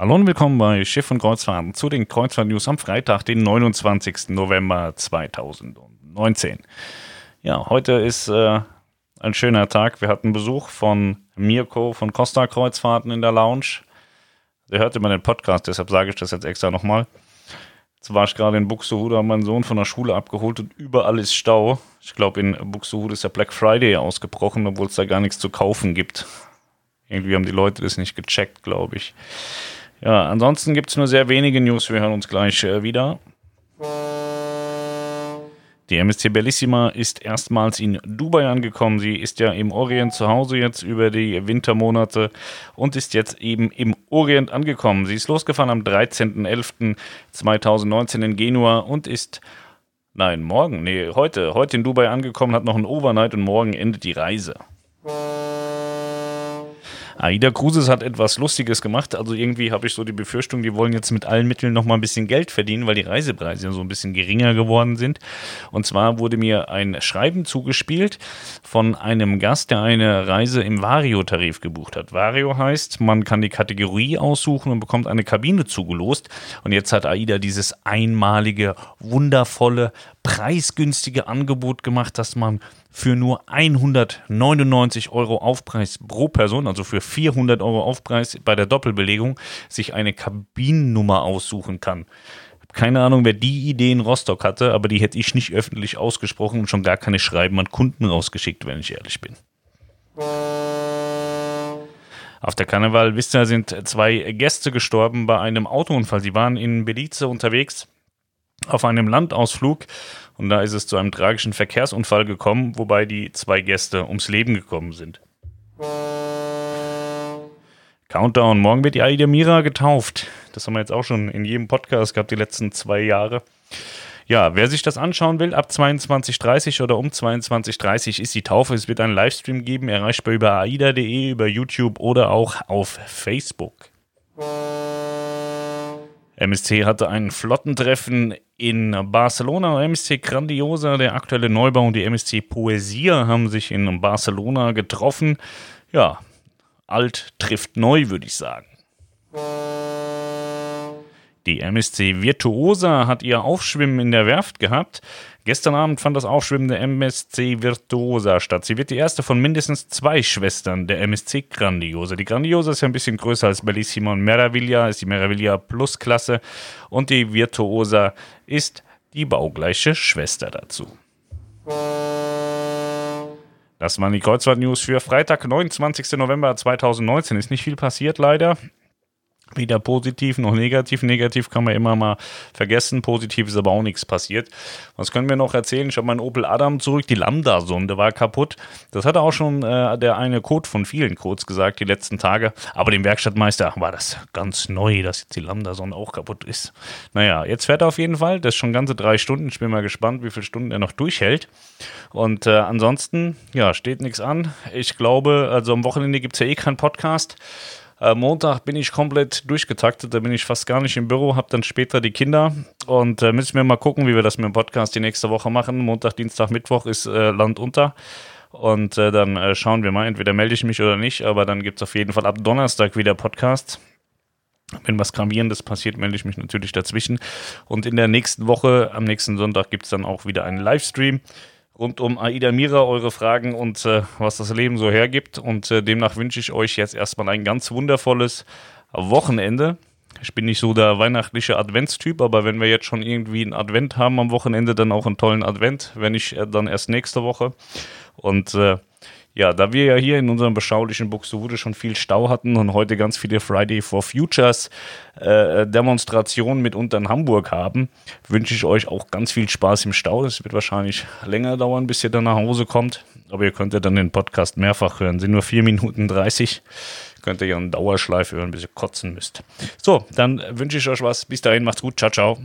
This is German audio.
Hallo und willkommen bei Schiff und Kreuzfahrten zu den Kreuzfahrt-News am Freitag, den 29. November 2019. Ja, heute ist äh, ein schöner Tag. Wir hatten Besuch von Mirko von Costa Kreuzfahrten in der Lounge. Der hört immer den Podcast, deshalb sage ich das jetzt extra nochmal. Jetzt war ich gerade in Buxtehude, habe meinen Sohn von der Schule abgeholt und überall ist Stau. Ich glaube, in Buxtehude ist der Black Friday ausgebrochen, obwohl es da gar nichts zu kaufen gibt. Irgendwie haben die Leute das nicht gecheckt, glaube ich. Ja, ansonsten gibt es nur sehr wenige News. Wir hören uns gleich äh, wieder. Die MSC Bellissima ist erstmals in Dubai angekommen. Sie ist ja im Orient zu Hause jetzt über die Wintermonate und ist jetzt eben im Orient angekommen. Sie ist losgefahren am 13.11.2019 in Genua und ist, nein, morgen, nee, heute, heute in Dubai angekommen, hat noch ein Overnight und morgen endet die Reise. Aida Cruises hat etwas Lustiges gemacht. Also irgendwie habe ich so die Befürchtung, die wollen jetzt mit allen Mitteln noch mal ein bisschen Geld verdienen, weil die Reisepreise so ein bisschen geringer geworden sind. Und zwar wurde mir ein Schreiben zugespielt von einem Gast, der eine Reise im Vario-Tarif gebucht hat. Vario heißt, man kann die Kategorie aussuchen und bekommt eine Kabine zugelost. Und jetzt hat Aida dieses einmalige, wundervolle, preisgünstige Angebot gemacht, dass man für nur 199 Euro Aufpreis pro Person, also für 400 Euro Aufpreis bei der Doppelbelegung, sich eine Kabinennummer aussuchen kann. Keine Ahnung, wer die Idee in Rostock hatte, aber die hätte ich nicht öffentlich ausgesprochen und schon gar keine Schreiben an Kunden rausgeschickt, wenn ich ehrlich bin. Auf der Karneval, ihr, sind zwei Gäste gestorben bei einem Autounfall. Sie waren in Belize unterwegs auf einem Landausflug und da ist es zu einem tragischen Verkehrsunfall gekommen, wobei die zwei Gäste ums Leben gekommen sind. Countdown. Morgen wird die Aida Mira getauft. Das haben wir jetzt auch schon in jedem Podcast gehabt, die letzten zwei Jahre. Ja, wer sich das anschauen will, ab 22.30 oder um 22.30 ist die Taufe. Es wird einen Livestream geben, erreichbar über aida.de, über YouTube oder auch auf Facebook. MSC hatte ein Flottentreffen in Barcelona. MSC Grandiosa, der aktuelle Neubau und die MSC Poesia haben sich in Barcelona getroffen. Ja, alt trifft neu, würde ich sagen. Die MSC Virtuosa hat ihr Aufschwimmen in der Werft gehabt. Gestern Abend fand das Aufschwimmen der MSC Virtuosa statt. Sie wird die erste von mindestens zwei Schwestern der MSC Grandiosa. Die Grandiosa ist ja ein bisschen größer als Bellissima und Meraviglia, ist die Meraviglia Plus Klasse und die Virtuosa ist die baugleiche Schwester dazu. Das waren die Kreuzfahrt-News für Freitag, 29. November 2019. Ist nicht viel passiert, leider. Weder positiv noch negativ. Negativ kann man immer mal vergessen. Positiv ist aber auch nichts passiert. Was können wir noch erzählen? Ich habe meinen Opel Adam zurück. Die Lambda-Sonde war kaputt. Das hatte auch schon äh, der eine Code von vielen Codes gesagt die letzten Tage. Aber dem Werkstattmeister war das ganz neu, dass jetzt die Lambda-Sonde auch kaputt ist. Naja, jetzt fährt er auf jeden Fall. Das ist schon ganze drei Stunden. Ich bin mal gespannt, wie viele Stunden er noch durchhält. Und äh, ansonsten, ja, steht nichts an. Ich glaube, also am Wochenende gibt es ja eh keinen Podcast. Äh, Montag bin ich komplett durchgetaktet, da bin ich fast gar nicht im Büro, habe dann später die Kinder und äh, müssen wir mal gucken, wie wir das mit dem Podcast die nächste Woche machen. Montag, Dienstag, Mittwoch ist äh, Land unter. Und äh, dann äh, schauen wir mal, entweder melde ich mich oder nicht, aber dann gibt es auf jeden Fall ab Donnerstag wieder Podcast. Wenn was Gravierendes passiert, melde ich mich natürlich dazwischen. Und in der nächsten Woche, am nächsten Sonntag, gibt es dann auch wieder einen Livestream rund um Aida Mira eure Fragen und äh, was das Leben so hergibt. Und äh, demnach wünsche ich euch jetzt erstmal ein ganz wundervolles Wochenende. Ich bin nicht so der weihnachtliche Adventstyp, aber wenn wir jetzt schon irgendwie einen Advent haben am Wochenende, dann auch einen tollen Advent, wenn nicht äh, dann erst nächste Woche. Und äh, ja, da wir ja hier in unserem beschaulichen Buxtehude schon viel Stau hatten und heute ganz viele Friday for Futures äh, Demonstrationen mitunter in Hamburg haben, wünsche ich euch auch ganz viel Spaß im Stau. Es wird wahrscheinlich länger dauern, bis ihr dann nach Hause kommt, aber ihr könnt ja dann den Podcast mehrfach hören. Sind nur 4 Minuten 30. Könnt ihr ja einen Dauerschleife hören, bis ihr kotzen müsst. So, dann wünsche ich euch was. Bis dahin, macht's gut. Ciao, ciao.